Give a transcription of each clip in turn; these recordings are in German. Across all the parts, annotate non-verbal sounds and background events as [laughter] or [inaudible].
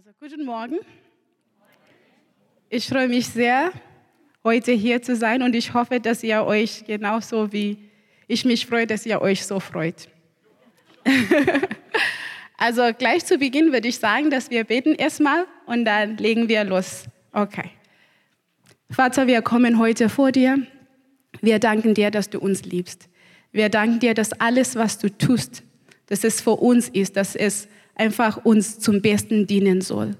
Also guten Morgen. Ich freue mich sehr, heute hier zu sein und ich hoffe, dass ihr euch genauso wie ich mich freue, dass ihr euch so freut. [laughs] also gleich zu Beginn würde ich sagen, dass wir beten erstmal und dann legen wir los. Okay. Vater, wir kommen heute vor dir. Wir danken dir, dass du uns liebst. Wir danken dir, dass alles, was du tust, dass es für uns ist, dass es einfach uns zum Besten dienen soll.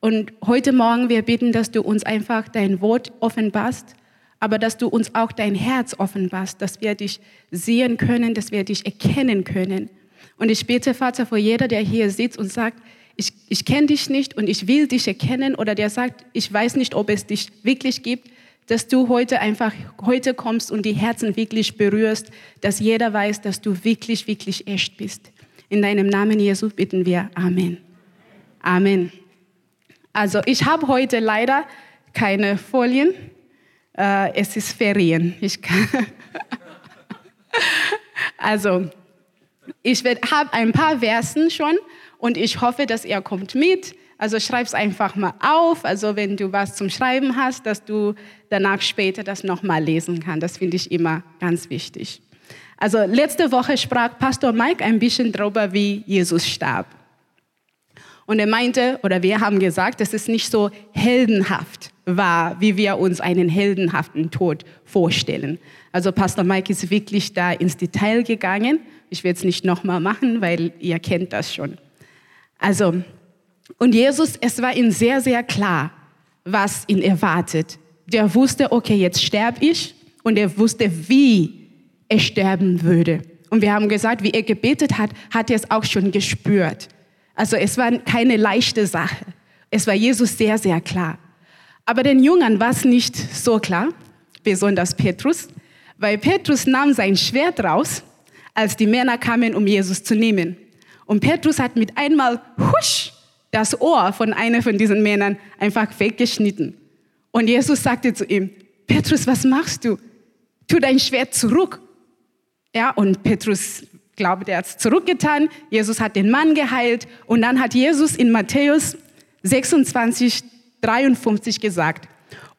Und heute Morgen, wir bitten, dass du uns einfach dein Wort offenbarst, aber dass du uns auch dein Herz offenbarst, dass wir dich sehen können, dass wir dich erkennen können. Und ich bete, Vater, vor jeder, der hier sitzt und sagt, ich, ich kenne dich nicht und ich will dich erkennen, oder der sagt, ich weiß nicht, ob es dich wirklich gibt, dass du heute einfach heute kommst und die Herzen wirklich berührst, dass jeder weiß, dass du wirklich, wirklich echt bist. In deinem Namen, Jesus, bitten wir. Amen. Amen. Also ich habe heute leider keine Folien. Äh, es ist Ferien. Ich [laughs] also ich habe ein paar Versen schon und ich hoffe, dass ihr kommt mit. Also schreib es einfach mal auf. Also wenn du was zum Schreiben hast, dass du danach später das nochmal lesen kannst. Das finde ich immer ganz wichtig. Also letzte Woche sprach Pastor Mike ein bisschen darüber, wie Jesus starb. Und er meinte, oder wir haben gesagt, dass es nicht so heldenhaft war, wie wir uns einen heldenhaften Tod vorstellen. Also Pastor Mike ist wirklich da ins Detail gegangen. Ich werde es nicht nochmal machen, weil ihr kennt das schon. Also, und Jesus, es war ihm sehr, sehr klar, was ihn erwartet. Der wusste, okay, jetzt sterbe ich. Und er wusste, wie er sterben würde. Und wir haben gesagt, wie er gebetet hat, hat er es auch schon gespürt. Also es war keine leichte Sache. Es war Jesus sehr, sehr klar. Aber den Jüngern war es nicht so klar, besonders Petrus, weil Petrus nahm sein Schwert raus, als die Männer kamen, um Jesus zu nehmen. Und Petrus hat mit einmal husch das Ohr von einer von diesen Männern einfach weggeschnitten. Und Jesus sagte zu ihm, Petrus, was machst du? Tu dein Schwert zurück. Ja, und Petrus glaubt, er hat es zurückgetan. Jesus hat den Mann geheilt. Und dann hat Jesus in Matthäus 26, 53 gesagt,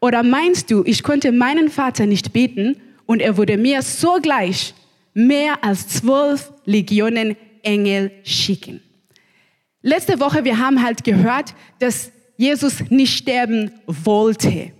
oder meinst du, ich konnte meinen Vater nicht beten und er würde mir sogleich mehr als zwölf Legionen Engel schicken? Letzte Woche, wir haben halt gehört, dass Jesus nicht sterben wollte,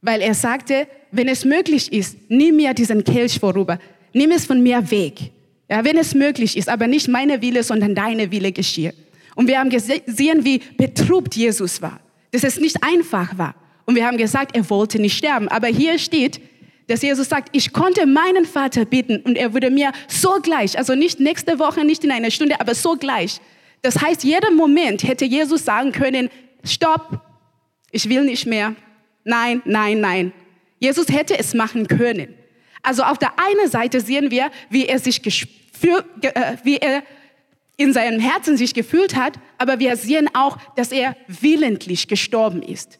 weil er sagte, wenn es möglich ist, nimm mir diesen Kelch vorüber nimm es von mir weg. Ja, wenn es möglich ist, aber nicht meine Wille, sondern deine Wille geschehe. Und wir haben gesehen, wie betrubt Jesus war, dass es nicht einfach war. Und wir haben gesagt, er wollte nicht sterben. Aber hier steht, dass Jesus sagt, ich konnte meinen Vater bitten und er würde mir sogleich, also nicht nächste Woche, nicht in einer Stunde, aber sogleich. Das heißt, jeden Moment hätte Jesus sagen können, stopp, ich will nicht mehr. Nein, nein, nein. Jesus hätte es machen können. Also auf der einen Seite sehen wir, wie er sich äh, wie er in seinem Herzen sich gefühlt hat, aber wir sehen auch, dass er willentlich gestorben ist.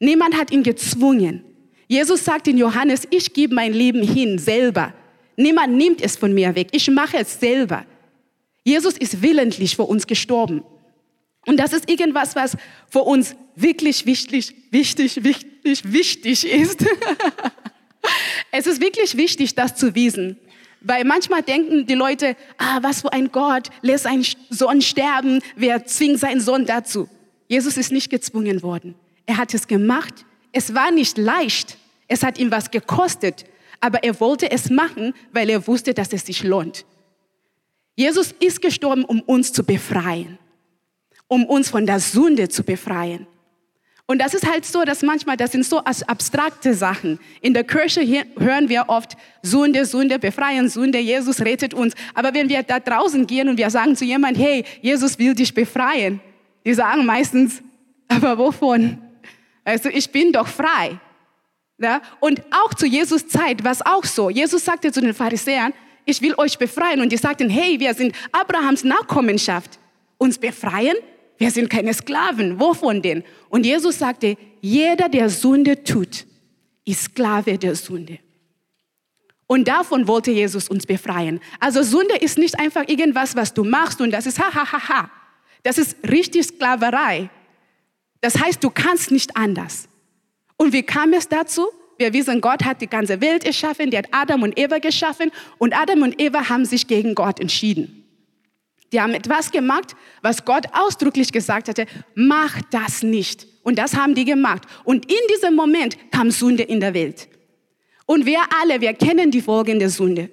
Niemand hat ihn gezwungen. Jesus sagt in Johannes, ich gebe mein Leben hin selber. Niemand nimmt es von mir weg. Ich mache es selber. Jesus ist willentlich für uns gestorben. Und das ist irgendwas, was für uns wirklich wichtig, wichtig, wichtig, wichtig ist. [laughs] Es ist wirklich wichtig, das zu wissen. Weil manchmal denken die Leute, ah, was für ein Gott, lässt einen Sohn sterben, wer zwingt seinen Sohn dazu? Jesus ist nicht gezwungen worden. Er hat es gemacht. Es war nicht leicht. Es hat ihm was gekostet. Aber er wollte es machen, weil er wusste, dass es sich lohnt. Jesus ist gestorben, um uns zu befreien. Um uns von der Sünde zu befreien. Und das ist halt so, dass manchmal, das sind so abstrakte Sachen. In der Kirche hören wir oft Sünde, Sünde, befreien, Sünde, Jesus rettet uns. Aber wenn wir da draußen gehen und wir sagen zu jemandem, hey, Jesus will dich befreien, die sagen meistens, aber wovon? Also ich bin doch frei. Ja? Und auch zu Jesus Zeit war es auch so. Jesus sagte zu den Pharisäern, ich will euch befreien. Und die sagten, hey, wir sind Abrahams Nachkommenschaft. Uns befreien? Wir sind keine Sklaven. Wovon denn? Und Jesus sagte, jeder, der Sünde tut, ist Sklave der Sünde. Und davon wollte Jesus uns befreien. Also Sünde ist nicht einfach irgendwas, was du machst und das ist ha ha ha ha. Das ist richtig Sklaverei. Das heißt, du kannst nicht anders. Und wie kam es dazu? Wir wissen, Gott hat die ganze Welt erschaffen, der hat Adam und Eva geschaffen und Adam und Eva haben sich gegen Gott entschieden. Die haben etwas gemacht, was Gott ausdrücklich gesagt hatte, mach das nicht. Und das haben die gemacht. Und in diesem Moment kam Sünde in der Welt. Und wir alle, wir kennen die Folgen der Sünde.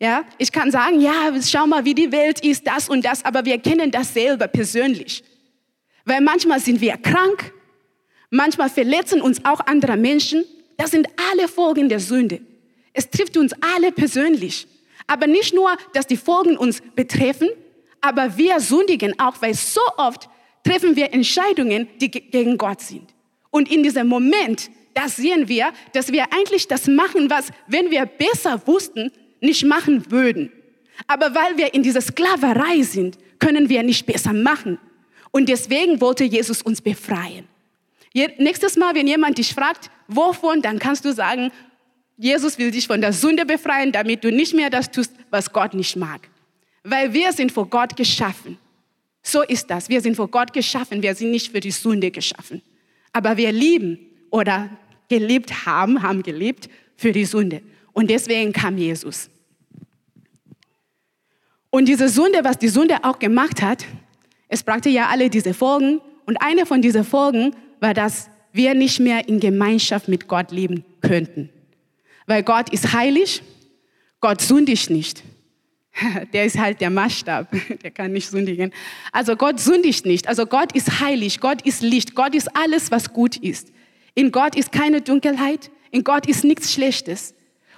Ja, ich kann sagen, ja, schau mal, wie die Welt ist, das und das, aber wir kennen das selber persönlich. Weil manchmal sind wir krank, manchmal verletzen uns auch andere Menschen. Das sind alle Folgen der Sünde. Es trifft uns alle persönlich. Aber nicht nur, dass die Folgen uns betreffen, aber wir sündigen auch, weil so oft treffen wir Entscheidungen, die gegen Gott sind. Und in diesem Moment, da sehen wir, dass wir eigentlich das machen, was, wenn wir besser wussten, nicht machen würden. Aber weil wir in dieser Sklaverei sind, können wir nicht besser machen. Und deswegen wollte Jesus uns befreien. Nächstes Mal, wenn jemand dich fragt, wovon, dann kannst du sagen, Jesus will dich von der Sünde befreien, damit du nicht mehr das tust, was Gott nicht mag. Weil wir sind vor Gott geschaffen. So ist das. Wir sind vor Gott geschaffen. Wir sind nicht für die Sünde geschaffen. Aber wir lieben oder geliebt haben, haben gelebt für die Sünde. Und deswegen kam Jesus. Und diese Sünde, was die Sünde auch gemacht hat, es brachte ja alle diese Folgen. Und eine von diesen Folgen war, dass wir nicht mehr in Gemeinschaft mit Gott leben könnten. Weil Gott ist heilig, Gott sündigt nicht. [laughs] Der ist halt der Maßstab, [laughs] der kann nicht sündigen. Also Gott sündigt nicht. Also Gott ist heilig, Gott ist Licht, Gott ist alles, was gut ist. In Gott ist keine Dunkelheit, in Gott ist nichts Schlechtes.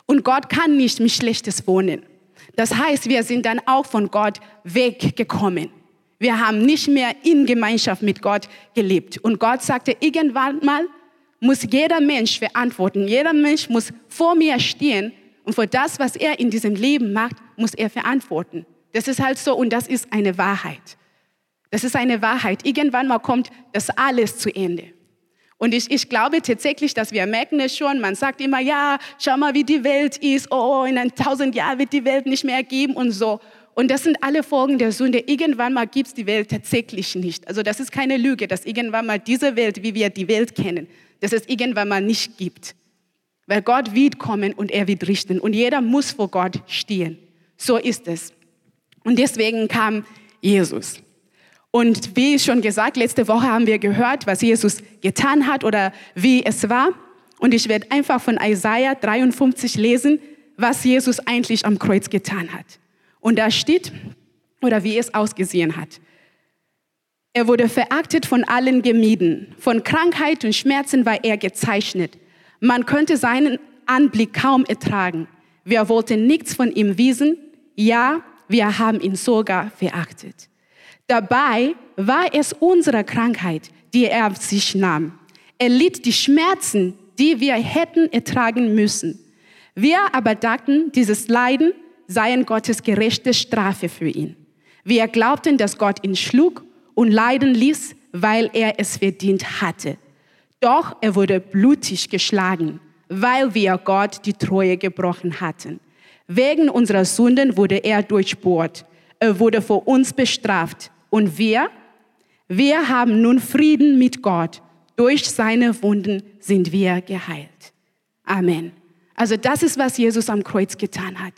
Und Gott kann nicht mit Schlechtes wohnen. Das heißt, wir sind dann auch von Gott weggekommen. Wir haben nicht mehr in Gemeinschaft mit Gott gelebt. Und Gott sagte, irgendwann mal muss jeder Mensch verantworten. Jeder Mensch muss vor mir stehen und für das, was er in diesem Leben macht, muss er verantworten. Das ist halt so und das ist eine Wahrheit. Das ist eine Wahrheit. Irgendwann mal kommt das alles zu Ende. Und ich, ich glaube tatsächlich, dass wir merken es schon. Man sagt immer, ja, schau mal, wie die Welt ist. Oh, in ein tausend Jahren wird die Welt nicht mehr geben und so. Und das sind alle Folgen der Sünde. Irgendwann mal gibt es die Welt tatsächlich nicht. Also das ist keine Lüge, dass irgendwann mal diese Welt, wie wir die Welt kennen, dass es irgendwann mal nicht gibt. Weil Gott wird kommen und er wird richten. Und jeder muss vor Gott stehen. So ist es. Und deswegen kam Jesus. Und wie schon gesagt, letzte Woche haben wir gehört, was Jesus getan hat oder wie es war. Und ich werde einfach von Isaiah 53 lesen, was Jesus eigentlich am Kreuz getan hat. Und da steht, oder wie es ausgesehen hat. Er wurde verachtet von allen gemieden. Von Krankheit und Schmerzen war er gezeichnet. Man könnte seinen Anblick kaum ertragen. Wir wollten nichts von ihm wissen. Ja, wir haben ihn sogar verachtet. Dabei war es unsere Krankheit, die er auf sich nahm. Er litt die Schmerzen, die wir hätten ertragen müssen. Wir aber dachten, dieses Leiden seien Gottes gerechte Strafe für ihn. Wir glaubten, dass Gott ihn schlug und leiden ließ, weil er es verdient hatte. Doch er wurde blutig geschlagen, weil wir Gott die Treue gebrochen hatten. Wegen unserer Sünden wurde er durchbohrt. Er wurde vor uns bestraft und wir, wir haben nun Frieden mit Gott. Durch seine Wunden sind wir geheilt. Amen. Also das ist, was Jesus am Kreuz getan hat.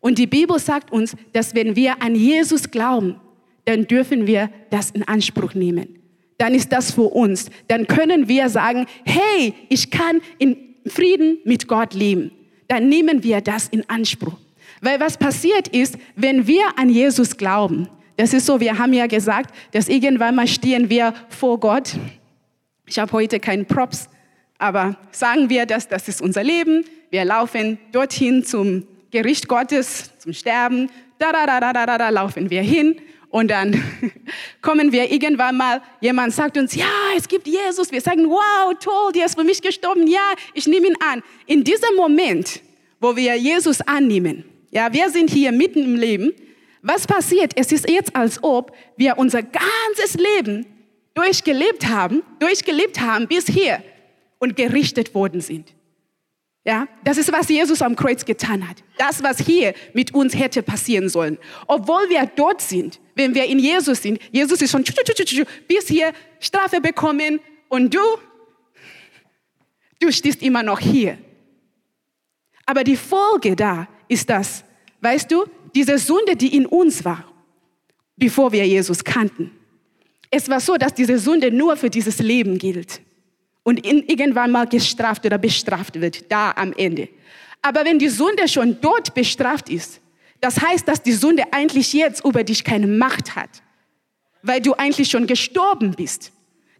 Und die Bibel sagt uns, dass wenn wir an Jesus glauben, dann dürfen wir das in Anspruch nehmen. Dann ist das für uns. Dann können wir sagen, hey, ich kann in Frieden mit Gott leben. Dann nehmen wir das in Anspruch. Weil was passiert ist, wenn wir an Jesus glauben, das ist so, wir haben ja gesagt, dass irgendwann mal stehen wir vor Gott. Ich habe heute keinen Props, aber sagen wir, dass das ist unser Leben. Wir laufen dorthin zum Gericht Gottes, zum Sterben. Da, da, da, da, da, da, da laufen wir hin. Und dann [laughs] kommen wir irgendwann mal, jemand sagt uns, ja, es gibt Jesus. Wir sagen, wow, toll, der ist für mich gestorben. Ja, ich nehme ihn an. In diesem Moment, wo wir Jesus annehmen, ja, wir sind hier mitten im Leben, was passiert? Es ist jetzt, als ob wir unser ganzes Leben durchgelebt haben, durchgelebt haben bis hier und gerichtet worden sind. Ja, das ist, was Jesus am Kreuz getan hat. Das, was hier mit uns hätte passieren sollen. Obwohl wir dort sind, wenn wir in Jesus sind, Jesus ist schon bis hier Strafe bekommen und du, du stehst immer noch hier. Aber die Folge da ist das, weißt du, diese Sünde, die in uns war, bevor wir Jesus kannten. Es war so, dass diese Sünde nur für dieses Leben gilt und irgendwann mal gestraft oder bestraft wird, da am Ende. Aber wenn die Sünde schon dort bestraft ist, das heißt, dass die Sünde eigentlich jetzt über dich keine Macht hat, weil du eigentlich schon gestorben bist.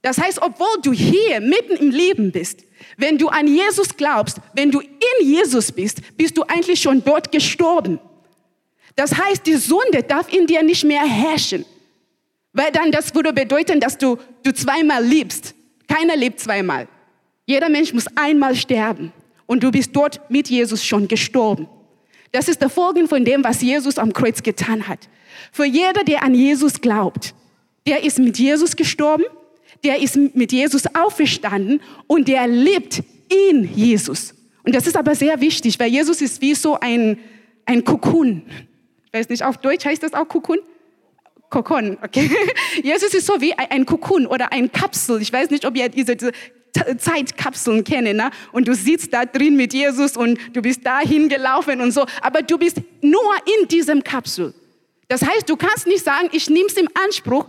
Das heißt, obwohl du hier mitten im Leben bist, wenn du an Jesus glaubst, wenn du in Jesus bist, bist du eigentlich schon dort gestorben. Das heißt, die Sünde darf in dir nicht mehr herrschen, weil dann das würde bedeuten, dass du, du zweimal liebst. Keiner lebt zweimal. Jeder Mensch muss einmal sterben. Und du bist dort mit Jesus schon gestorben. Das ist der Folge von dem, was Jesus am Kreuz getan hat. Für jeder, der an Jesus glaubt, der ist mit Jesus gestorben, der ist mit Jesus auferstanden und der lebt in Jesus. Und das ist aber sehr wichtig, weil Jesus ist wie so ein, ein Kokon. Ich weiß nicht, auf Deutsch heißt das auch Kokon? Kokon, okay. [laughs] Jesus ist so wie ein Kokon oder ein Kapsel. Ich weiß nicht, ob ihr diese, Zeitkapseln kennen, ne? Und du sitzt da drin mit Jesus und du bist dahin gelaufen und so. Aber du bist nur in diesem Kapsel. Das heißt, du kannst nicht sagen, ich nehme es im Anspruch,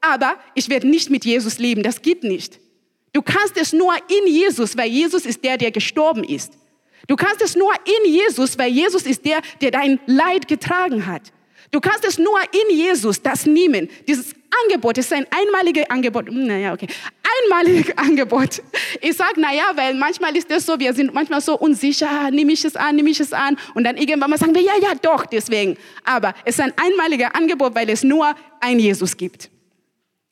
aber ich werde nicht mit Jesus leben. Das geht nicht. Du kannst es nur in Jesus, weil Jesus ist der, der gestorben ist. Du kannst es nur in Jesus, weil Jesus ist der, der dein Leid getragen hat. Du kannst es nur in Jesus das nehmen. Dieses Angebot ist ein einmaliges Angebot. Hm, naja, okay. Einmaliges [laughs] Angebot. Ich sage, naja, weil manchmal ist das so, wir sind manchmal so unsicher, nehme ich es an, nehme ich es an. Und dann irgendwann mal sagen wir, ja, ja, doch, deswegen. Aber es ist ein einmaliges Angebot, weil es nur ein Jesus gibt.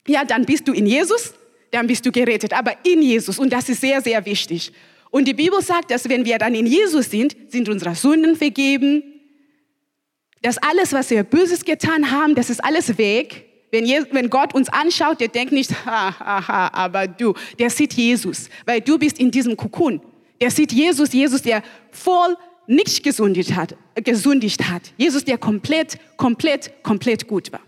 Ja, dann bist du in Jesus, dann bist du gerettet, aber in Jesus. Und das ist sehr, sehr wichtig. Und die Bibel sagt, dass wenn wir dann in Jesus sind, sind unsere Sünden vergeben, dass alles, was wir Böses getan haben, das ist alles weg. Wenn, wenn Gott uns anschaut, der denkt nicht, ha, ha, ha, aber du, der sieht Jesus, weil du bist in diesem Kokon. Der sieht Jesus, Jesus, der voll nicht gesündigt hat, gesündigt hat. Jesus, der komplett, komplett, komplett gut war.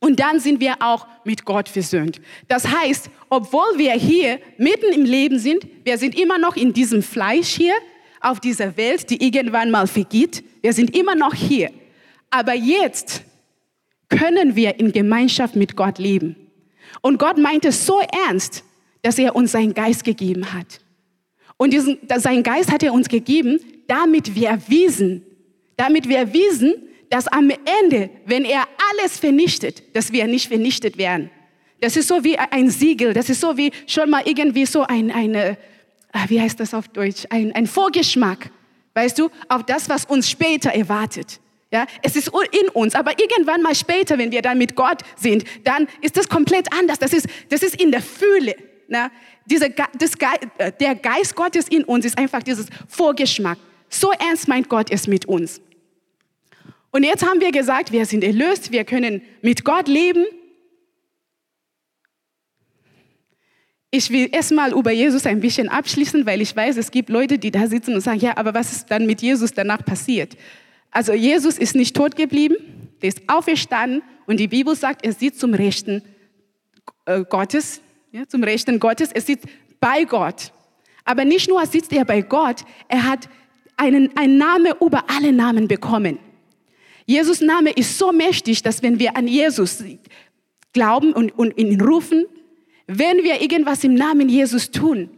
Und dann sind wir auch mit Gott versöhnt. Das heißt, obwohl wir hier mitten im Leben sind, wir sind immer noch in diesem Fleisch hier, auf dieser Welt, die irgendwann mal vergeht. Wir sind immer noch hier. Aber jetzt können wir in Gemeinschaft mit Gott leben. Und Gott meint es so ernst, dass er uns seinen Geist gegeben hat. Und diesen, seinen Geist hat er uns gegeben, damit wir wissen, damit wir wissen, dass am Ende, wenn er alles vernichtet, dass wir nicht vernichtet werden. Das ist so wie ein Siegel, das ist so wie schon mal irgendwie so ein, eine, wie heißt das auf Deutsch, ein, ein Vorgeschmack, weißt du, auf das, was uns später erwartet. Ja, es ist in uns, aber irgendwann mal später, wenn wir dann mit Gott sind, dann ist das komplett anders. Das ist, das ist in der Fühle. Ne? Diese, das, äh, der Geist Gottes in uns ist einfach dieses Vorgeschmack. So ernst meint Gott es mit uns. Und jetzt haben wir gesagt, wir sind erlöst, wir können mit Gott leben Ich will erstmal über Jesus ein bisschen abschließen, weil ich weiß, es gibt Leute, die da sitzen und sagen, ja, aber was ist dann mit Jesus danach passiert? Also Jesus ist nicht tot geblieben, der ist auferstanden und die Bibel sagt, er sitzt zum Rechten äh, Gottes, ja, zum Rechten Gottes, er sitzt bei Gott. Aber nicht nur sitzt er bei Gott, er hat einen, einen Namen über alle Namen bekommen. Jesus Name ist so mächtig, dass wenn wir an Jesus glauben und, und ihn rufen, wenn wir irgendwas im Namen Jesus tun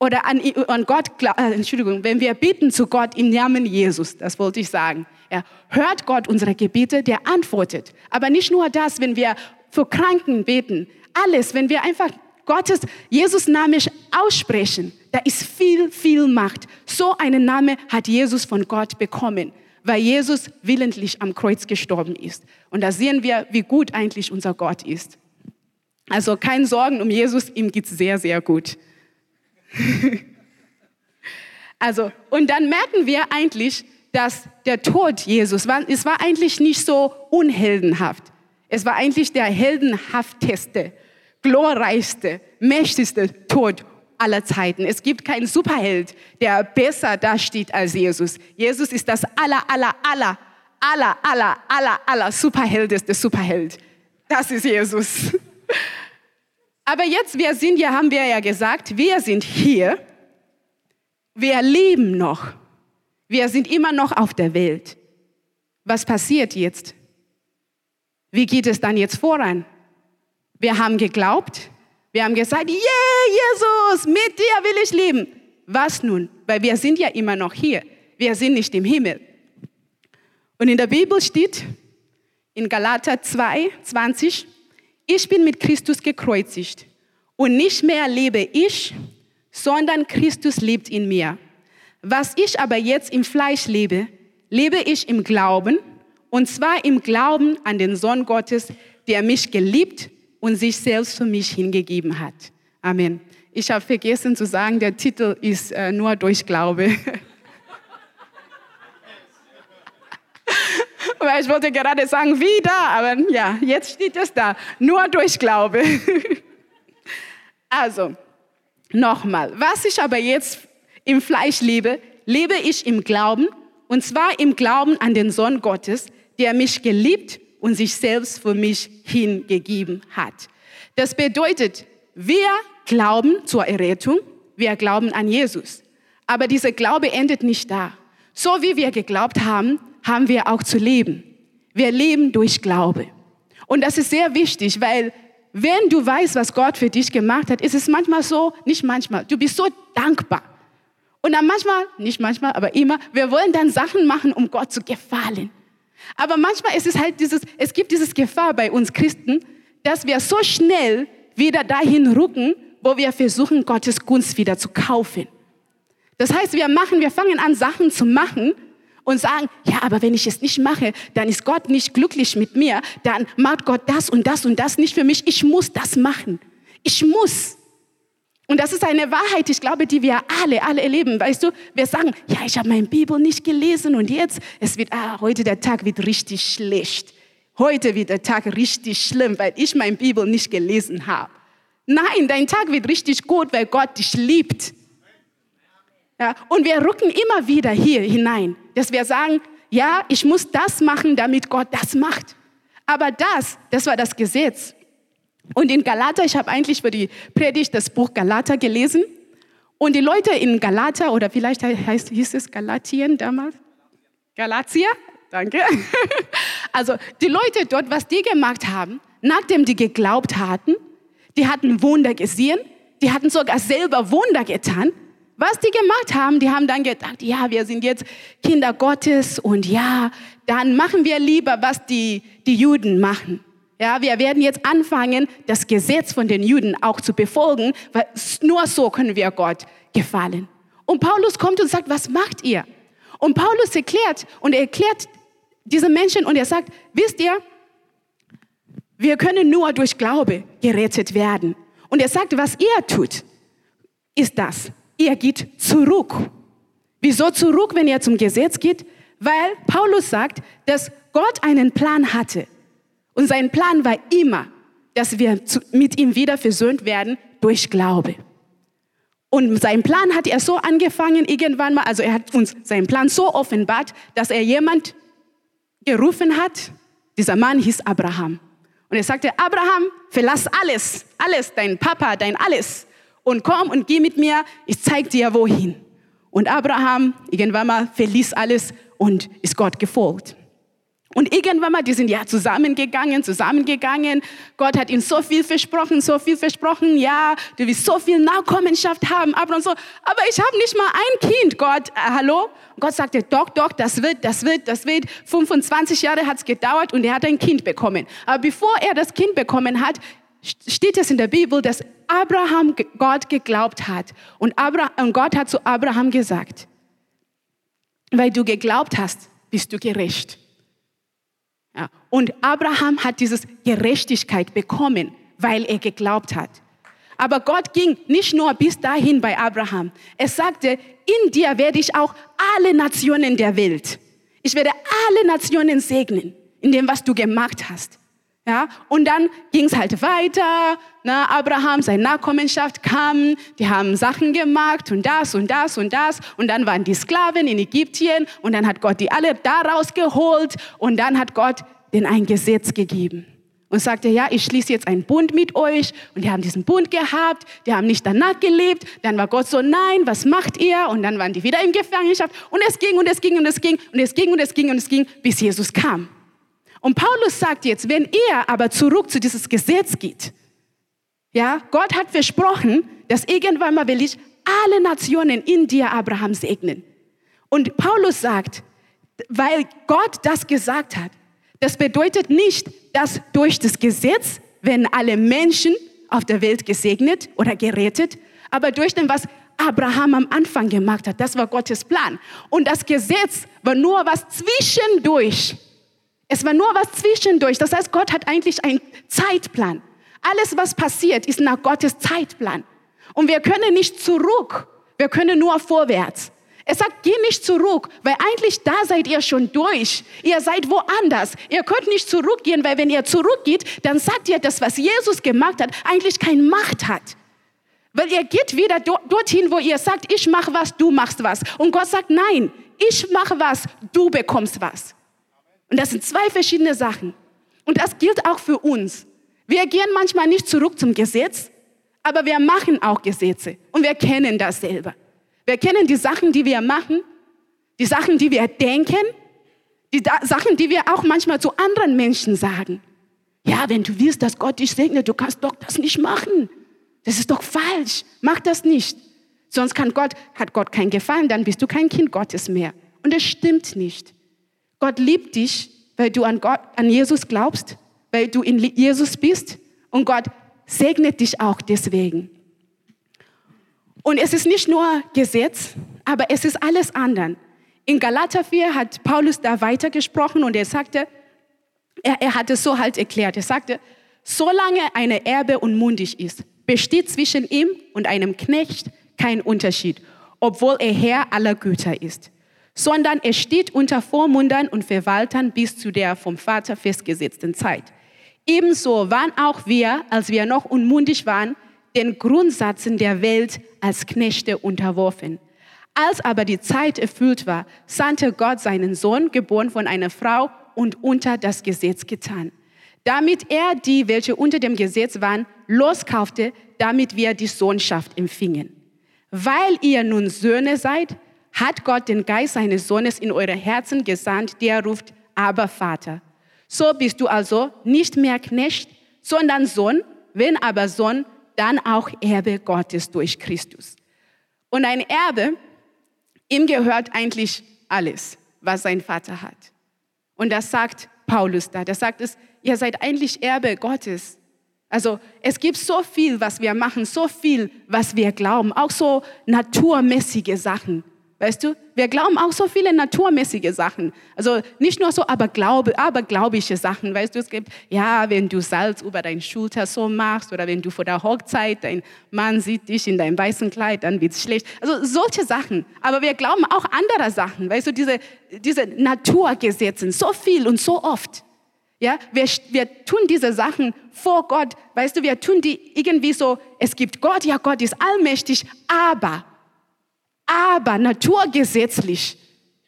oder an, an Gott, äh, Entschuldigung, wenn wir beten zu Gott im Namen Jesus, das wollte ich sagen, ja, hört Gott unsere Gebete, der antwortet. Aber nicht nur das, wenn wir für Kranken beten, alles, wenn wir einfach Gottes Jesus Name aussprechen, da ist viel, viel Macht. So einen Namen hat Jesus von Gott bekommen, weil Jesus willentlich am Kreuz gestorben ist. Und da sehen wir, wie gut eigentlich unser Gott ist. Also keine Sorgen um Jesus, ihm geht's sehr, sehr gut. [laughs] also, und dann merken wir eigentlich, dass der Tod Jesus, war, es war eigentlich nicht so unheldenhaft. Es war eigentlich der heldenhafteste, glorreichste, mächtigste Tod aller Zeiten. Es gibt keinen Superheld, der besser dasteht als Jesus. Jesus ist das aller, aller, aller, aller, aller, aller, aller Superheldeste Superheld. Das ist Jesus. [laughs] Aber jetzt, wir sind ja, haben wir ja gesagt, wir sind hier. Wir leben noch. Wir sind immer noch auf der Welt. Was passiert jetzt? Wie geht es dann jetzt voran? Wir haben geglaubt, wir haben gesagt, yeah, Jesus, mit dir will ich leben. Was nun? Weil wir sind ja immer noch hier. Wir sind nicht im Himmel. Und in der Bibel steht, in Galater 2, 20, ich bin mit Christus gekreuzigt und nicht mehr lebe ich, sondern Christus lebt in mir. Was ich aber jetzt im Fleisch lebe, lebe ich im Glauben, und zwar im Glauben an den Sohn Gottes, der mich geliebt und sich selbst für mich hingegeben hat. Amen. Ich habe vergessen zu sagen, der Titel ist äh, nur durch Glaube. [laughs] Weil ich wollte gerade sagen, wieder, aber ja, jetzt steht es da, nur durch Glaube. [laughs] also, nochmal, was ich aber jetzt im Fleisch lebe, lebe ich im Glauben, und zwar im Glauben an den Sohn Gottes, der mich geliebt und sich selbst für mich hingegeben hat. Das bedeutet, wir glauben zur Errettung, wir glauben an Jesus. Aber dieser Glaube endet nicht da. So wie wir geglaubt haben, haben wir auch zu leben. Wir leben durch Glaube. Und das ist sehr wichtig, weil wenn du weißt, was Gott für dich gemacht hat, ist es manchmal so, nicht manchmal, du bist so dankbar. Und dann manchmal, nicht manchmal, aber immer, wir wollen dann Sachen machen, um Gott zu gefallen. Aber manchmal ist es halt dieses, es gibt dieses Gefahr bei uns Christen, dass wir so schnell wieder dahin rücken, wo wir versuchen, Gottes Gunst wieder zu kaufen. Das heißt, wir machen, wir fangen an, Sachen zu machen und sagen, ja, aber wenn ich es nicht mache, dann ist Gott nicht glücklich mit mir, dann macht Gott das und das und das nicht für mich. Ich muss das machen. Ich muss. Und das ist eine Wahrheit, ich glaube, die wir alle, alle erleben. Weißt du, wir sagen, ja, ich habe meine Bibel nicht gelesen und jetzt, es wird, ah, heute der Tag wird richtig schlecht. Heute wird der Tag richtig schlimm, weil ich meine Bibel nicht gelesen habe. Nein, dein Tag wird richtig gut, weil Gott dich liebt. Ja, und wir rücken immer wieder hier hinein, dass wir sagen, ja, ich muss das machen, damit Gott das macht. Aber das, das war das Gesetz. Und in Galater, ich habe eigentlich für die Predigt das Buch Galater gelesen. Und die Leute in Galater, oder vielleicht heißt, hieß es Galatien damals? Galatia? Danke. [laughs] Also die Leute dort, was die gemacht haben, nachdem die geglaubt hatten, die hatten Wunder gesehen, die hatten sogar selber Wunder getan. Was die gemacht haben, die haben dann gedacht, ja, wir sind jetzt Kinder Gottes und ja, dann machen wir lieber, was die, die Juden machen. Ja, wir werden jetzt anfangen, das Gesetz von den Juden auch zu befolgen, weil nur so können wir Gott gefallen. Und Paulus kommt und sagt, was macht ihr? Und Paulus erklärt und er erklärt diese Menschen und er sagt, wisst ihr, wir können nur durch Glaube gerettet werden. Und er sagt, was ihr tut, ist das. Ihr geht zurück. Wieso zurück, wenn ihr zum Gesetz geht? Weil Paulus sagt, dass Gott einen Plan hatte. Und sein Plan war immer, dass wir mit ihm wieder versöhnt werden durch Glaube. Und sein Plan hat er so angefangen irgendwann mal, also er hat uns seinen Plan so offenbart, dass er jemand gerufen hat. Dieser Mann hieß Abraham. Und er sagte, Abraham, verlass alles, alles, dein Papa, dein alles. Und komm und geh mit mir, ich zeig dir wohin. Und Abraham irgendwann mal verließ alles und ist Gott gefolgt. Und irgendwann mal, die sind ja zusammengegangen, zusammengegangen. Gott hat ihnen so viel versprochen, so viel versprochen. Ja, du wirst so viel Nachkommenschaft haben, aber und so. Aber ich habe nicht mal ein Kind, Gott. Äh, hallo? Gott sagte, doch, doch, das wird, das wird, das wird. 25 Jahre hat es gedauert und er hat ein Kind bekommen. Aber bevor er das Kind bekommen hat, steht es in der Bibel, dass Abraham Gott geglaubt hat. Und, Abraham, und Gott hat zu Abraham gesagt, weil du geglaubt hast, bist du gerecht. Ja. Und Abraham hat diese Gerechtigkeit bekommen, weil er geglaubt hat. Aber Gott ging nicht nur bis dahin bei Abraham. Er sagte, in dir werde ich auch alle Nationen der Welt. Ich werde alle Nationen segnen, in dem, was du gemacht hast. Ja, und dann ging es halt weiter. Ne? Abraham, seine Nachkommenschaft kam, die haben Sachen gemacht und das und das und das. Und dann waren die Sklaven in Ägypten und dann hat Gott die alle da rausgeholt und dann hat Gott den ein Gesetz gegeben und sagte, ja, ich schließe jetzt einen Bund mit euch. Und die haben diesen Bund gehabt, die haben nicht danach gelebt. Dann war Gott so, nein, was macht ihr? Und dann waren die wieder in Gefangenschaft. Und es ging und es ging und es ging und es ging und es ging und es ging, bis Jesus kam. Und Paulus sagt jetzt, wenn ihr aber zurück zu dieses Gesetz geht, ja, Gott hat versprochen, dass irgendwann mal will ich alle Nationen in dir, Abraham, segnen. Und Paulus sagt, weil Gott das gesagt hat, das bedeutet nicht, dass durch das Gesetz werden alle Menschen auf der Welt gesegnet oder gerettet, aber durch dem, was Abraham am Anfang gemacht hat. Das war Gottes Plan. Und das Gesetz war nur was zwischendurch. Es war nur was zwischendurch. Das heißt, Gott hat eigentlich einen Zeitplan. Alles, was passiert, ist nach Gottes Zeitplan. Und wir können nicht zurück. Wir können nur vorwärts. Er sagt, geh nicht zurück, weil eigentlich da seid ihr schon durch. Ihr seid woanders. Ihr könnt nicht zurückgehen, weil wenn ihr zurückgeht, dann sagt ihr, dass was Jesus gemacht hat, eigentlich keine Macht hat. Weil ihr geht wieder dorthin, wo ihr sagt, ich mache was, du machst was. Und Gott sagt, nein, ich mache was, du bekommst was. Und das sind zwei verschiedene Sachen. Und das gilt auch für uns. Wir gehen manchmal nicht zurück zum Gesetz, aber wir machen auch Gesetze. Und wir kennen das selber. Wir kennen die Sachen, die wir machen, die Sachen, die wir denken, die Sachen, die wir auch manchmal zu anderen Menschen sagen. Ja, wenn du willst, dass Gott dich segnet, du kannst doch das nicht machen. Das ist doch falsch. Mach das nicht. Sonst kann Gott, hat Gott keinen Gefallen, dann bist du kein Kind Gottes mehr. Und das stimmt nicht. Gott liebt dich, weil du an Gott, an Jesus glaubst, weil du in Jesus bist. Und Gott segnet dich auch deswegen. Und es ist nicht nur Gesetz, aber es ist alles anderen. In Galater 4 hat Paulus da weitergesprochen und er sagte, er, er hat es so halt erklärt. Er sagte, solange eine Erbe unmundig ist, besteht zwischen ihm und einem Knecht kein Unterschied, obwohl er Herr aller Güter ist, sondern er steht unter Vormundern und Verwaltern bis zu der vom Vater festgesetzten Zeit. Ebenso waren auch wir, als wir noch unmundig waren, den Grundsätzen der Welt als Knechte unterworfen. Als aber die Zeit erfüllt war, sandte Gott seinen Sohn, geboren von einer Frau und unter das Gesetz getan, damit er die, welche unter dem Gesetz waren, loskaufte, damit wir die Sohnschaft empfingen. Weil ihr nun Söhne seid, hat Gott den Geist seines Sohnes in eure Herzen gesandt, der ruft, aber Vater. So bist du also nicht mehr Knecht, sondern Sohn, wenn aber Sohn, dann auch Erbe Gottes durch Christus. Und ein Erbe, ihm gehört eigentlich alles, was sein Vater hat. Und das sagt Paulus da. Das sagt es, ihr seid eigentlich Erbe Gottes. Also es gibt so viel, was wir machen, so viel, was wir glauben, auch so naturmäßige Sachen. Weißt du, wir glauben auch so viele naturmäßige Sachen. Also nicht nur so aber glaube, aberglaubliche Sachen. Weißt du, es gibt, ja, wenn du Salz über deine Schulter so machst oder wenn du vor der Hochzeit, dein Mann sieht dich in deinem weißen Kleid, dann wird es schlecht. Also solche Sachen. Aber wir glauben auch andere Sachen. Weißt du, diese, diese Naturgesetze, so viel und so oft. Ja, wir, wir tun diese Sachen vor Gott. Weißt du, wir tun die irgendwie so, es gibt Gott, ja, Gott ist allmächtig, aber aber naturgesetzlich.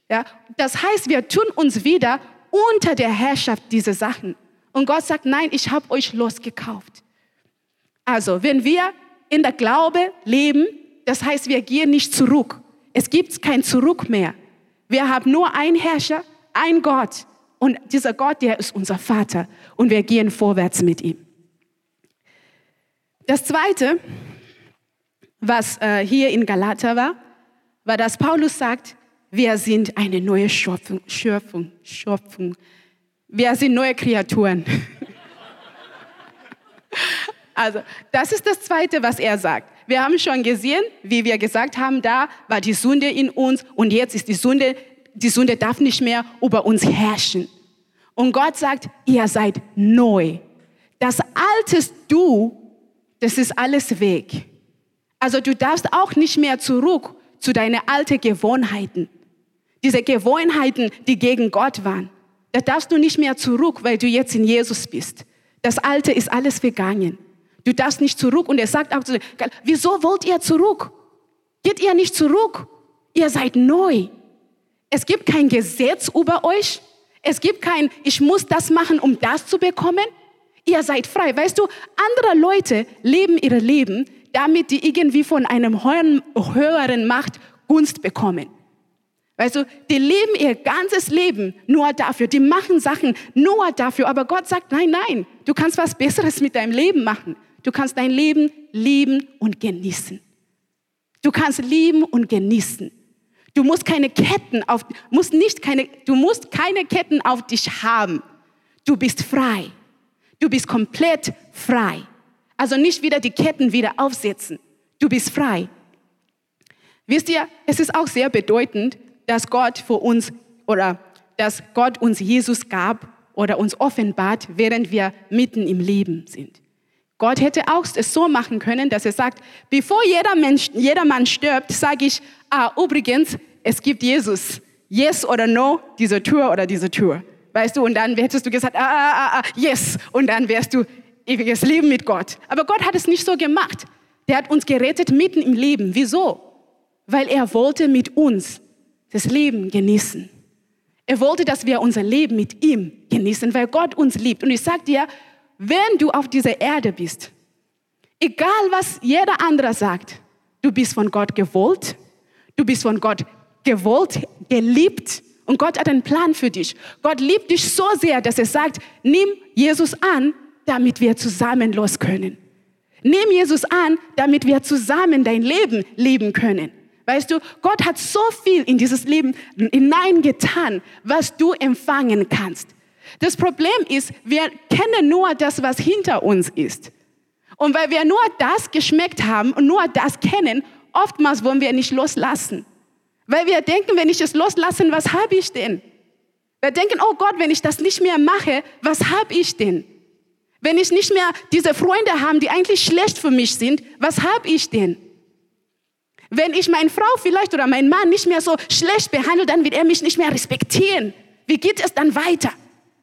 Ja, das heißt, wir tun uns wieder unter der Herrschaft dieser Sachen. Und Gott sagt, nein, ich habe euch losgekauft. Also, wenn wir in der Glaube leben, das heißt, wir gehen nicht zurück. Es gibt kein Zurück mehr. Wir haben nur einen Herrscher, einen Gott. Und dieser Gott, der ist unser Vater. Und wir gehen vorwärts mit ihm. Das Zweite, was äh, hier in Galater war, weil das Paulus sagt, wir sind eine neue Schöpfung, Schöpfung, Schöpfung. Wir sind neue Kreaturen. [laughs] also, das ist das Zweite, was er sagt. Wir haben schon gesehen, wie wir gesagt haben, da war die Sünde in uns und jetzt ist die Sünde, die Sünde darf nicht mehr über uns herrschen. Und Gott sagt, ihr seid neu. Das alte Du, das ist alles weg. Also du darfst auch nicht mehr zurück zu deinen alten Gewohnheiten. Diese Gewohnheiten, die gegen Gott waren. Da darfst du nicht mehr zurück, weil du jetzt in Jesus bist. Das Alte ist alles vergangen. Du darfst nicht zurück. Und er sagt auch zu dir, wieso wollt ihr zurück? Geht ihr nicht zurück? Ihr seid neu. Es gibt kein Gesetz über euch. Es gibt kein, ich muss das machen, um das zu bekommen. Ihr seid frei. Weißt du, andere Leute leben ihr Leben, damit die irgendwie von einem höheren Macht Gunst bekommen. Weißt du, die leben ihr ganzes Leben nur dafür. Die machen Sachen nur dafür. Aber Gott sagt, nein, nein, du kannst was Besseres mit deinem Leben machen. Du kannst dein Leben lieben und genießen. Du kannst lieben und genießen. Du musst keine Ketten auf, musst nicht keine, du musst keine Ketten auf dich haben. Du bist frei. Du bist komplett frei. Also nicht wieder die Ketten wieder aufsetzen. Du bist frei. Wisst ihr, es ist auch sehr bedeutend, dass Gott für uns oder dass Gott uns Jesus gab oder uns offenbart, während wir mitten im Leben sind. Gott hätte auch es so machen können, dass er sagt, bevor jeder, Mensch, jeder Mann stirbt, sage ich, ah, übrigens, es gibt Jesus. Yes oder no, diese Tür oder diese Tür. Weißt du, und dann hättest du gesagt, ah, ah, ah, ah, yes. Und dann wärst du ewiges Leben mit Gott. Aber Gott hat es nicht so gemacht. Der hat uns gerettet mitten im Leben. Wieso? Weil er wollte mit uns das Leben genießen. Er wollte, dass wir unser Leben mit ihm genießen, weil Gott uns liebt. Und ich sage dir, wenn du auf dieser Erde bist, egal was jeder andere sagt, du bist von Gott gewollt, du bist von Gott gewollt, geliebt und Gott hat einen Plan für dich. Gott liebt dich so sehr, dass er sagt, nimm Jesus an, damit wir zusammen los können. Nimm Jesus an, damit wir zusammen dein Leben leben können. Weißt du, Gott hat so viel in dieses Leben hineingetan, was du empfangen kannst. Das Problem ist, wir kennen nur das, was hinter uns ist. Und weil wir nur das geschmeckt haben und nur das kennen, oftmals wollen wir nicht loslassen. Weil wir denken, wenn ich es loslassen, was habe ich denn? Wir denken, oh Gott, wenn ich das nicht mehr mache, was habe ich denn? Wenn ich nicht mehr diese Freunde habe, die eigentlich schlecht für mich sind, was habe ich denn? Wenn ich meine Frau vielleicht oder meinen Mann nicht mehr so schlecht behandle, dann wird er mich nicht mehr respektieren. Wie geht es dann weiter?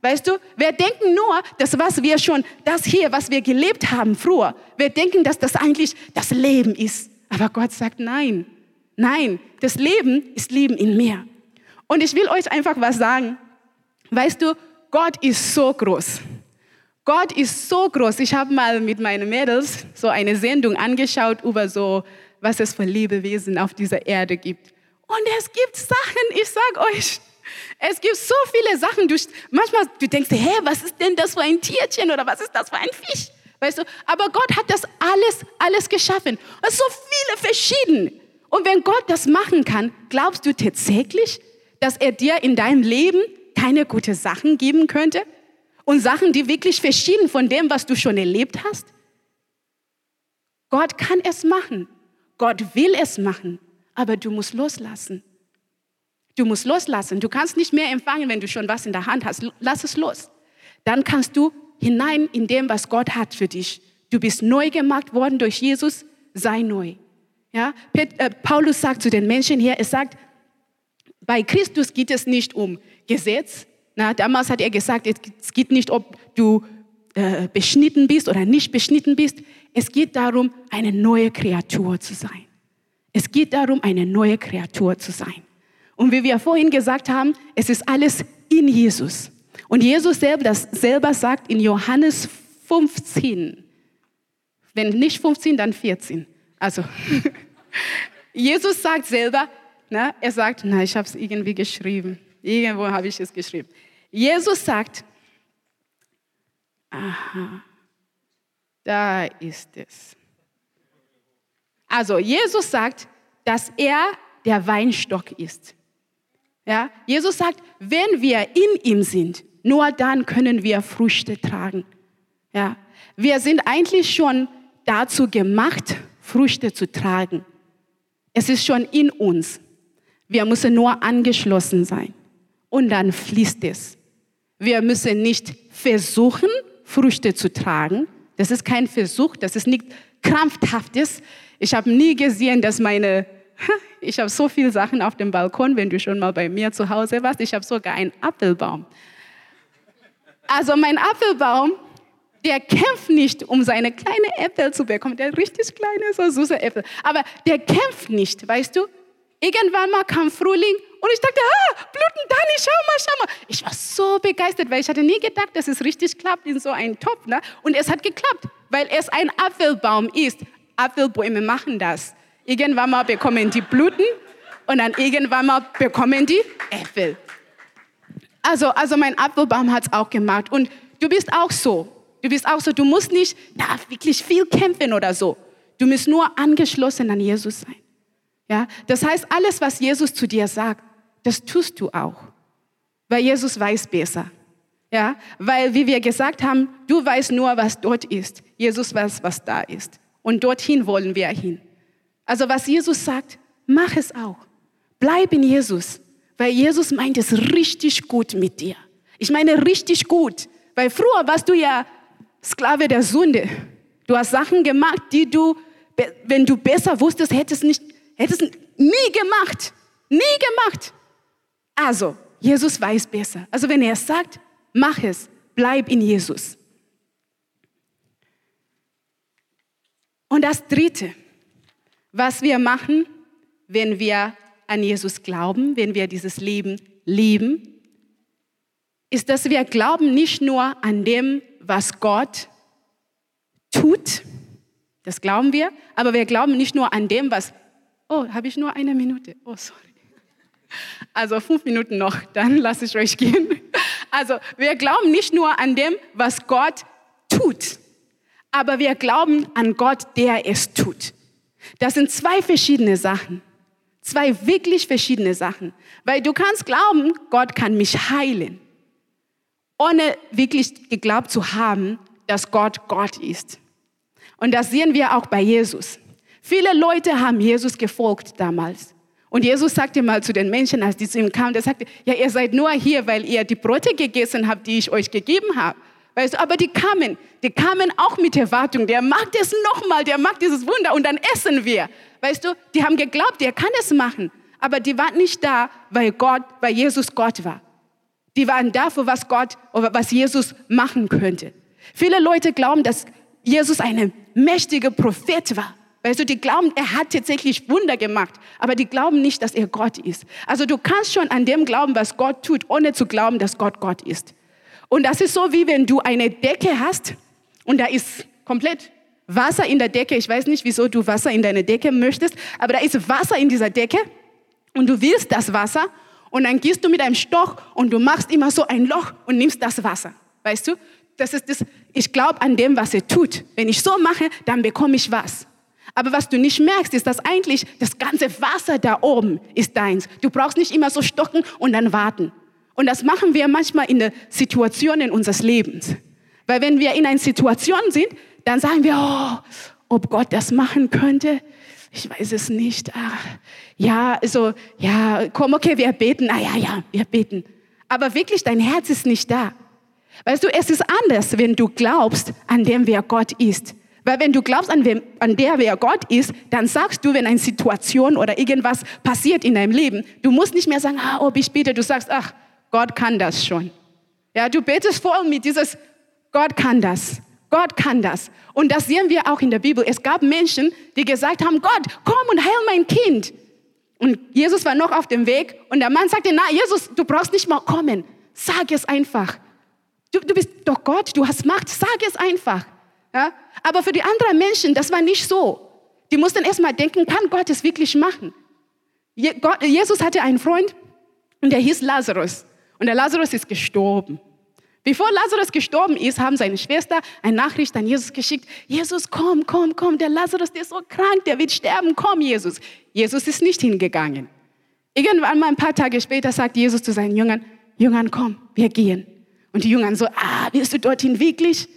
Weißt du, wir denken nur, dass was wir schon, das hier, was wir gelebt haben früher, wir denken, dass das eigentlich das Leben ist. Aber Gott sagt nein, nein, das Leben ist Leben in mir. Und ich will euch einfach was sagen. Weißt du, Gott ist so groß. Gott ist so groß. Ich habe mal mit meinen Mädels so eine Sendung angeschaut über so, was es für Lebewesen auf dieser Erde gibt. Und es gibt Sachen, ich sag euch, es gibt so viele Sachen. Du, manchmal du denkst, hä, was ist denn das für ein Tierchen oder was ist das für ein Fisch? Weißt du? Aber Gott hat das alles, alles geschaffen. Und so viele verschiedene. Und wenn Gott das machen kann, glaubst du tatsächlich, dass er dir in deinem Leben keine guten Sachen geben könnte? Und Sachen, die wirklich verschieden von dem, was du schon erlebt hast? Gott kann es machen. Gott will es machen. Aber du musst loslassen. Du musst loslassen. Du kannst nicht mehr empfangen, wenn du schon was in der Hand hast. Lass es los. Dann kannst du hinein in dem, was Gott hat für dich. Du bist neu gemacht worden durch Jesus. Sei neu. Ja? Äh, Paulus sagt zu den Menschen hier, er sagt, bei Christus geht es nicht um Gesetz. Na, damals hat er gesagt, es geht nicht, ob du äh, beschnitten bist oder nicht beschnitten bist. Es geht darum, eine neue Kreatur zu sein. Es geht darum, eine neue Kreatur zu sein. Und wie wir vorhin gesagt haben, es ist alles in Jesus. Und Jesus selber, das selber sagt in Johannes 15, wenn nicht 15, dann 14. Also, [laughs] Jesus sagt selber, na, er sagt, na, ich habe es irgendwie geschrieben. Irgendwo habe ich es geschrieben. Jesus sagt, aha, da ist es. Also, Jesus sagt, dass er der Weinstock ist. Ja? Jesus sagt, wenn wir in ihm sind, nur dann können wir Früchte tragen. Ja? Wir sind eigentlich schon dazu gemacht, Früchte zu tragen. Es ist schon in uns. Wir müssen nur angeschlossen sein. Und dann fließt es. Wir müssen nicht versuchen, Früchte zu tragen. Das ist kein Versuch, das ist nichts Krampfhaftes. Ich habe nie gesehen, dass meine [laughs] ich habe so viele Sachen auf dem Balkon, wenn du schon mal bei mir zu Hause warst. Ich habe sogar einen Apfelbaum. Also mein Apfelbaum, Der kämpft nicht, um seine kleine Äpfel zu bekommen. Der richtig kleine, so süße Äpfel. Aber der kämpft nicht, weißt du? Irgendwann mal kam Frühling und ich dachte, ah, bluten Dani, schau mal, schau mal. Ich war so begeistert, weil ich hatte nie gedacht, dass es richtig klappt in so einem Topf. Ne? Und es hat geklappt, weil es ein Apfelbaum ist. Apfelbäume machen das. Irgendwann mal bekommen die Blüten und dann irgendwann mal bekommen die Äpfel. Also, also mein Apfelbaum hat es auch gemacht. Und du bist auch so. Du bist auch so. Du musst nicht da wirklich viel kämpfen oder so. Du musst nur angeschlossen an Jesus sein. Ja, das heißt, alles, was Jesus zu dir sagt, das tust du auch, weil Jesus weiß besser. Ja, weil, wie wir gesagt haben, du weißt nur, was dort ist. Jesus weiß, was da ist. Und dorthin wollen wir hin. Also, was Jesus sagt, mach es auch. Bleib in Jesus, weil Jesus meint es richtig gut mit dir. Ich meine richtig gut, weil früher warst du ja Sklave der Sünde. Du hast Sachen gemacht, die du, wenn du besser wusstest, hättest nicht Hätte es nie gemacht. Nie gemacht. Also, Jesus weiß besser. Also wenn er sagt, mach es, bleib in Jesus. Und das Dritte, was wir machen, wenn wir an Jesus glauben, wenn wir dieses Leben lieben, ist, dass wir glauben nicht nur an dem, was Gott tut, das glauben wir, aber wir glauben nicht nur an dem, was Oh, habe ich nur eine Minute? Oh, sorry. Also fünf Minuten noch, dann lasse ich euch gehen. Also wir glauben nicht nur an dem, was Gott tut, aber wir glauben an Gott, der es tut. Das sind zwei verschiedene Sachen. Zwei wirklich verschiedene Sachen. Weil du kannst glauben, Gott kann mich heilen, ohne wirklich geglaubt zu haben, dass Gott Gott ist. Und das sehen wir auch bei Jesus. Viele Leute haben Jesus gefolgt damals. Und Jesus sagte mal zu den Menschen, als die zu ihm kamen, der sagte, ja, ihr seid nur hier, weil ihr die Brote gegessen habt, die ich euch gegeben habe. Weißt du, aber die kamen, die kamen auch mit Erwartung. Der macht es nochmal, der macht dieses Wunder und dann essen wir. Weißt du, die haben geglaubt, er kann es machen. Aber die waren nicht da, weil Gott, weil Jesus Gott war. Die waren da was Gott oder was Jesus machen könnte. Viele Leute glauben, dass Jesus ein mächtiger Prophet war. Weißt du, die glauben, er hat tatsächlich Wunder gemacht, aber die glauben nicht, dass er Gott ist. Also du kannst schon an dem glauben, was Gott tut, ohne zu glauben, dass Gott Gott ist. Und das ist so, wie wenn du eine Decke hast und da ist komplett Wasser in der Decke. Ich weiß nicht, wieso du Wasser in deine Decke möchtest, aber da ist Wasser in dieser Decke und du willst das Wasser und dann gehst du mit einem Stoch und du machst immer so ein Loch und nimmst das Wasser. Weißt du? Das ist das, ich glaube an dem, was er tut. Wenn ich so mache, dann bekomme ich was. Aber was du nicht merkst, ist, dass eigentlich das ganze Wasser da oben ist deins. Du brauchst nicht immer so stocken und dann warten. Und das machen wir manchmal in den Situationen unseres Lebens. Weil wenn wir in einer Situation sind, dann sagen wir, oh, ob Gott das machen könnte, ich weiß es nicht. Ach, ja, also, ja, komm, okay, wir beten. Ah, ja, ja, wir beten. Aber wirklich, dein Herz ist nicht da. Weißt du, es ist anders, wenn du glaubst, an dem wer Gott ist. Weil wenn du glaubst an, wem, an der, wer Gott ist, dann sagst du, wenn eine Situation oder irgendwas passiert in deinem Leben, du musst nicht mehr sagen, ah, ob ich bete, du sagst, ach, Gott kann das schon. Ja, du betest voll mit dieses, Gott kann das. Gott kann das. Und das sehen wir auch in der Bibel. Es gab Menschen, die gesagt haben, Gott, komm und heil mein Kind. Und Jesus war noch auf dem Weg und der Mann sagte, na, Jesus, du brauchst nicht mal kommen. Sag es einfach. Du, du bist doch Gott, du hast Macht, sag es einfach. Ja? Aber für die anderen Menschen, das war nicht so. Die mussten erst mal denken, kann Gott es wirklich machen? Jesus hatte einen Freund und der hieß Lazarus. Und der Lazarus ist gestorben. Bevor Lazarus gestorben ist, haben seine Schwester eine Nachricht an Jesus geschickt. Jesus, komm, komm, komm, der Lazarus, der ist so krank, der wird sterben, komm, Jesus. Jesus ist nicht hingegangen. Irgendwann mal ein paar Tage später sagt Jesus zu seinen Jüngern, Jüngern, komm, wir gehen. Und die Jüngern so, ah, wirst du dorthin wirklich?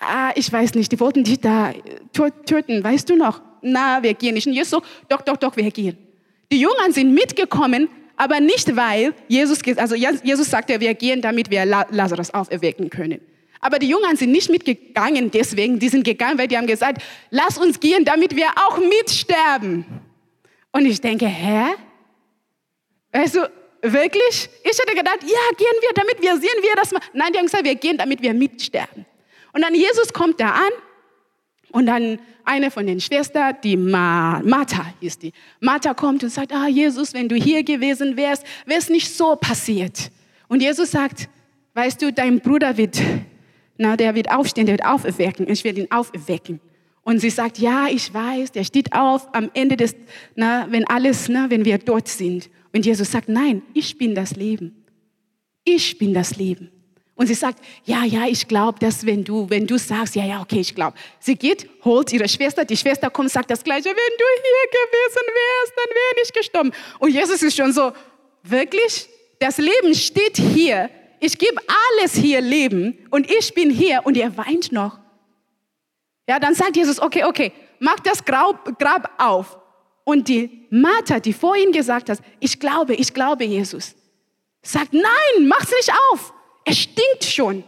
Ah, ich weiß nicht, die wollten dich da töten, weißt du noch? Na, wir gehen nicht. Und Jesus so, doch, doch, doch, wir gehen. Die Jünger sind mitgekommen, aber nicht weil Jesus, also Jesus sagte, wir gehen, damit wir Lazarus auferwecken können. Aber die Jünger sind nicht mitgegangen deswegen, die sind gegangen, weil die haben gesagt, lass uns gehen, damit wir auch mitsterben. Und ich denke, hä? Weißt du, wirklich? Ich hätte gedacht, ja, gehen wir, damit wir sehen, wie das machen. Nein, die haben gesagt, wir gehen, damit wir mitsterben. Und dann Jesus kommt da an und dann eine von den Schwestern, die Ma Martha ist die. Martha kommt und sagt, ah Jesus, wenn du hier gewesen wärst, wäre es nicht so passiert. Und Jesus sagt, weißt du, dein Bruder wird, na, der wird aufstehen, der wird auferwecken. Ich werde ihn auferwecken. Und sie sagt, ja, ich weiß, der steht auf am Ende des, na, wenn alles, na, wenn wir dort sind. Und Jesus sagt, nein, ich bin das Leben. Ich bin das Leben. Und sie sagt, ja, ja, ich glaube, dass wenn du, wenn du sagst, ja, ja, okay, ich glaube. Sie geht, holt ihre Schwester, die Schwester kommt, sagt das Gleiche, wenn du hier gewesen wärst, dann wäre ich gestorben. Und Jesus ist schon so, wirklich? Das Leben steht hier. Ich gebe alles hier Leben und ich bin hier und ihr weint noch. Ja, dann sagt Jesus, okay, okay, mach das Grab auf. Und die Martha, die vor ihm gesagt hat, ich glaube, ich glaube Jesus, sagt, nein, mach's nicht auf. Es stinkt schon.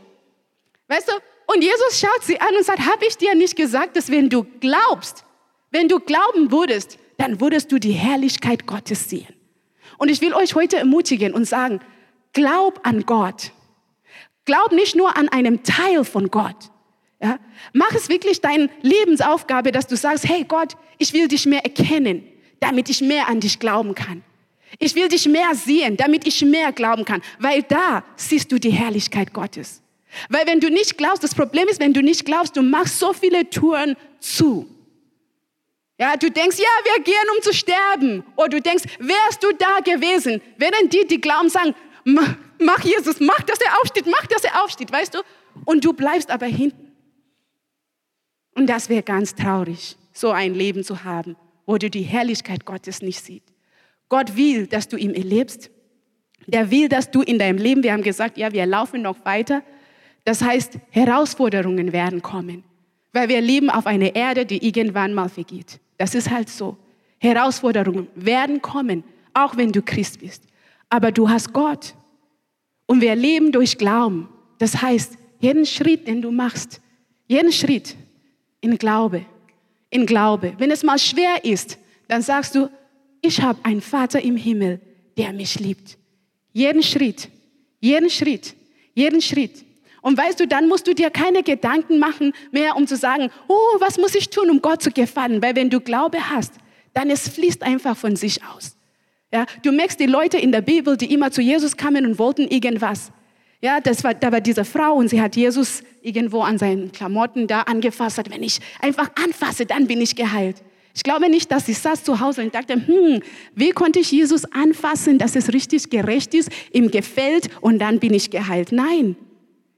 Weißt du? Und Jesus schaut sie an und sagt, habe ich dir nicht gesagt, dass wenn du glaubst, wenn du glauben würdest, dann würdest du die Herrlichkeit Gottes sehen. Und ich will euch heute ermutigen und sagen, glaub an Gott. Glaub nicht nur an einem Teil von Gott. Ja? Mach es wirklich deine Lebensaufgabe, dass du sagst, hey Gott, ich will dich mehr erkennen, damit ich mehr an dich glauben kann. Ich will dich mehr sehen, damit ich mehr glauben kann, weil da siehst du die Herrlichkeit Gottes. Weil wenn du nicht glaubst, das Problem ist, wenn du nicht glaubst, du machst so viele Türen zu. Ja, du denkst, ja, wir gehen, um zu sterben. Oder du denkst, wärst du da gewesen? Während die, die glauben, sagen, mach Jesus, mach, dass er aufsteht, mach, dass er aufsteht, weißt du? Und du bleibst aber hinten. Und das wäre ganz traurig, so ein Leben zu haben, wo du die Herrlichkeit Gottes nicht siehst. Gott will, dass du ihm erlebst. Der will, dass du in deinem Leben, wir haben gesagt, ja, wir laufen noch weiter. Das heißt, Herausforderungen werden kommen, weil wir leben auf einer Erde, die irgendwann mal vergeht. Das ist halt so. Herausforderungen werden kommen, auch wenn du Christ bist. Aber du hast Gott. Und wir leben durch Glauben. Das heißt, jeden Schritt, den du machst, jeden Schritt in Glaube, in Glaube. Wenn es mal schwer ist, dann sagst du, ich habe einen Vater im Himmel, der mich liebt. Jeden Schritt, jeden Schritt, jeden Schritt. Und weißt du, dann musst du dir keine Gedanken machen mehr, um zu sagen, oh, was muss ich tun, um Gott zu gefallen? Weil wenn du Glaube hast, dann es fließt einfach von sich aus. Ja, du merkst die Leute in der Bibel, die immer zu Jesus kamen und wollten irgendwas. Ja, das war, da war diese Frau und sie hat Jesus irgendwo an seinen Klamotten da angefasst. Wenn ich einfach anfasse, dann bin ich geheilt. Ich glaube nicht, dass sie saß zu Hause und dachte, hm, wie konnte ich Jesus anfassen, dass es richtig gerecht ist, ihm gefällt und dann bin ich geheilt. Nein,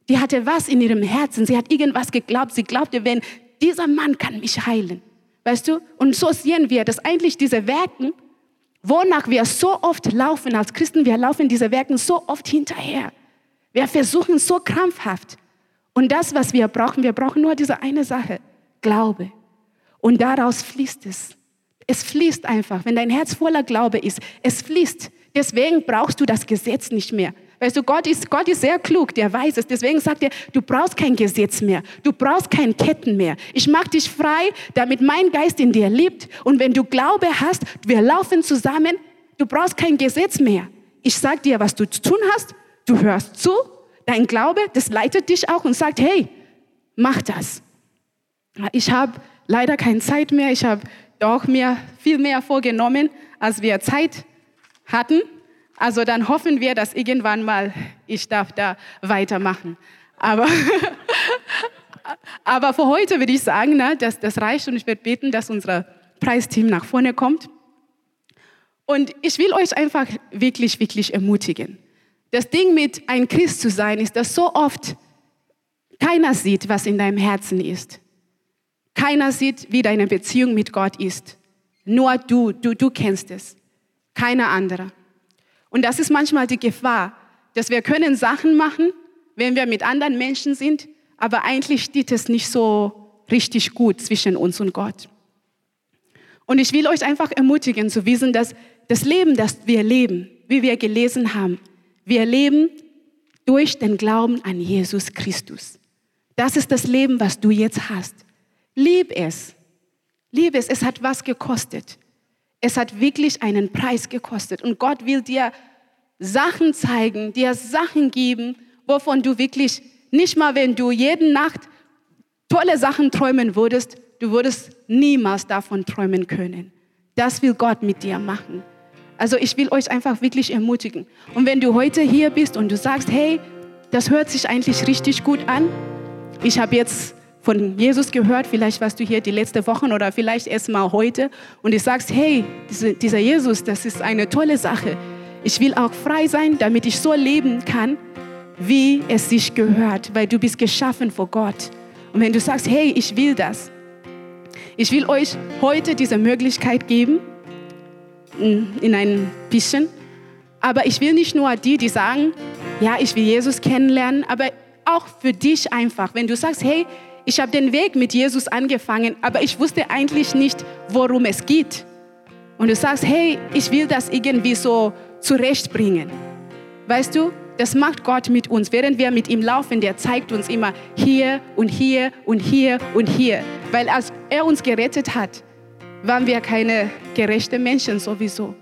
die hatte was in ihrem Herzen. Sie hat irgendwas geglaubt. Sie glaubte, wenn dieser Mann kann mich heilen. Weißt du? Und so sehen wir, dass eigentlich diese Werken, wonach wir so oft laufen als Christen, wir laufen diese Werken so oft hinterher. Wir versuchen so krampfhaft. Und das, was wir brauchen, wir brauchen nur diese eine Sache, Glaube. Und daraus fließt es. Es fließt einfach. Wenn dein Herz voller Glaube ist, es fließt. Deswegen brauchst du das Gesetz nicht mehr. Weißt du, Gott ist, Gott ist sehr klug, der weiß es. Deswegen sagt er, du brauchst kein Gesetz mehr. Du brauchst keine Ketten mehr. Ich mache dich frei, damit mein Geist in dir lebt. Und wenn du Glaube hast, wir laufen zusammen, du brauchst kein Gesetz mehr. Ich sage dir, was du zu tun hast. Du hörst zu. Dein Glaube, das leitet dich auch und sagt, hey, mach das. Ich habe leider keine Zeit mehr. Ich habe doch mir viel mehr vorgenommen, als wir Zeit hatten. Also dann hoffen wir, dass irgendwann mal ich darf da weitermachen. Aber, [laughs] aber für heute würde ich sagen, ne, dass das reicht und ich werde beten, dass unser Preisteam nach vorne kommt. Und ich will euch einfach wirklich, wirklich ermutigen. Das Ding mit ein Christ zu sein, ist, dass so oft keiner sieht, was in deinem Herzen ist. Keiner sieht, wie deine Beziehung mit Gott ist. Nur du, du, du kennst es. Keiner andere. Und das ist manchmal die Gefahr, dass wir können Sachen machen, wenn wir mit anderen Menschen sind, aber eigentlich steht es nicht so richtig gut zwischen uns und Gott. Und ich will euch einfach ermutigen zu wissen, dass das Leben, das wir leben, wie wir gelesen haben, wir leben durch den Glauben an Jesus Christus. Das ist das Leben, was du jetzt hast. Lieb es. Lieb es. Es hat was gekostet. Es hat wirklich einen Preis gekostet. Und Gott will dir Sachen zeigen, dir Sachen geben, wovon du wirklich nicht mal, wenn du jede Nacht tolle Sachen träumen würdest, du würdest niemals davon träumen können. Das will Gott mit dir machen. Also ich will euch einfach wirklich ermutigen. Und wenn du heute hier bist und du sagst, hey, das hört sich eigentlich richtig gut an. Ich habe jetzt von Jesus gehört, vielleicht warst du hier die letzten Wochen oder vielleicht erst mal heute und du sagst, hey, dieser Jesus, das ist eine tolle Sache. Ich will auch frei sein, damit ich so leben kann, wie es sich gehört, weil du bist geschaffen vor Gott. Und wenn du sagst, hey, ich will das, ich will euch heute diese Möglichkeit geben, in ein bisschen. Aber ich will nicht nur die, die sagen, ja, ich will Jesus kennenlernen, aber auch für dich einfach, wenn du sagst, hey, ich habe den Weg mit Jesus angefangen, aber ich wusste eigentlich nicht, worum es geht. Und du sagst, hey, ich will das irgendwie so zurechtbringen. Weißt du, das macht Gott mit uns. Während wir mit ihm laufen, der zeigt uns immer hier und hier und hier und hier. Weil als er uns gerettet hat, waren wir keine gerechten Menschen sowieso.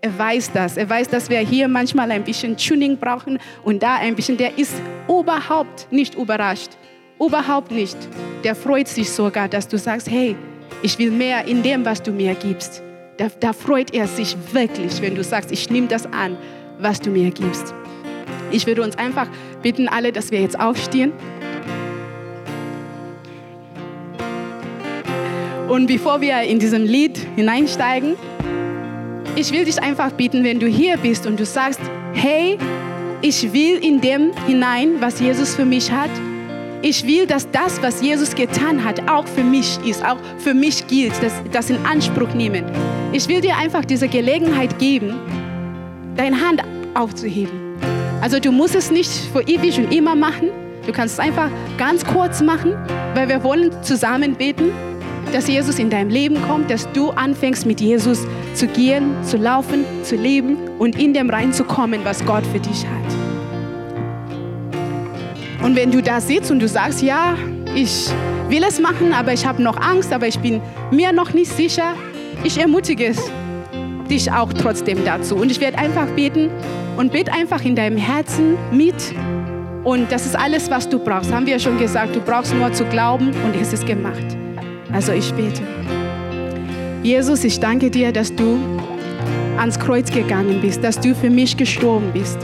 Er weiß das. Er weiß, dass wir hier manchmal ein bisschen Tuning brauchen und da ein bisschen. Der ist überhaupt nicht überrascht. Überhaupt nicht. Der freut sich sogar, dass du sagst, hey, ich will mehr in dem, was du mir gibst. Da, da freut er sich wirklich, wenn du sagst, ich nehme das an, was du mir gibst. Ich würde uns einfach bitten, alle, dass wir jetzt aufstehen. Und bevor wir in diesem Lied hineinsteigen, ich will dich einfach bitten, wenn du hier bist und du sagst, hey, ich will in dem hinein, was Jesus für mich hat. Ich will, dass das, was Jesus getan hat, auch für mich ist, auch für mich gilt, das, das in Anspruch nehmen. Ich will dir einfach diese Gelegenheit geben, deine Hand aufzuheben. Also du musst es nicht für ewig und immer machen. Du kannst es einfach ganz kurz machen, weil wir wollen zusammen beten dass Jesus in dein Leben kommt, dass du anfängst mit Jesus zu gehen, zu laufen, zu leben und in dem reinzukommen, was Gott für dich hat. Und wenn du da sitzt und du sagst, ja, ich will es machen, aber ich habe noch Angst, aber ich bin mir noch nicht sicher, ich ermutige dich auch trotzdem dazu. Und ich werde einfach beten und bete einfach in deinem Herzen mit. Und das ist alles, was du brauchst. Haben wir schon gesagt, du brauchst nur zu glauben und es ist gemacht. Also ich bete. Jesus, ich danke dir, dass du ans Kreuz gegangen bist, dass du für mich gestorben bist.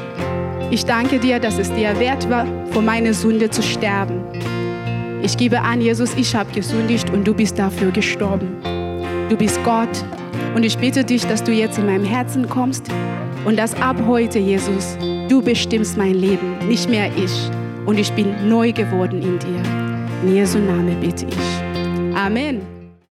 Ich danke dir, dass es dir wert war, vor meine Sünde zu sterben. Ich gebe an, Jesus, ich habe gesündigt und du bist dafür gestorben. Du bist Gott und ich bitte dich, dass du jetzt in meinem Herzen kommst und dass ab heute, Jesus, du bestimmst mein Leben, nicht mehr ich. Und ich bin neu geworden in dir. In Jesu Namen bitte ich. Amen.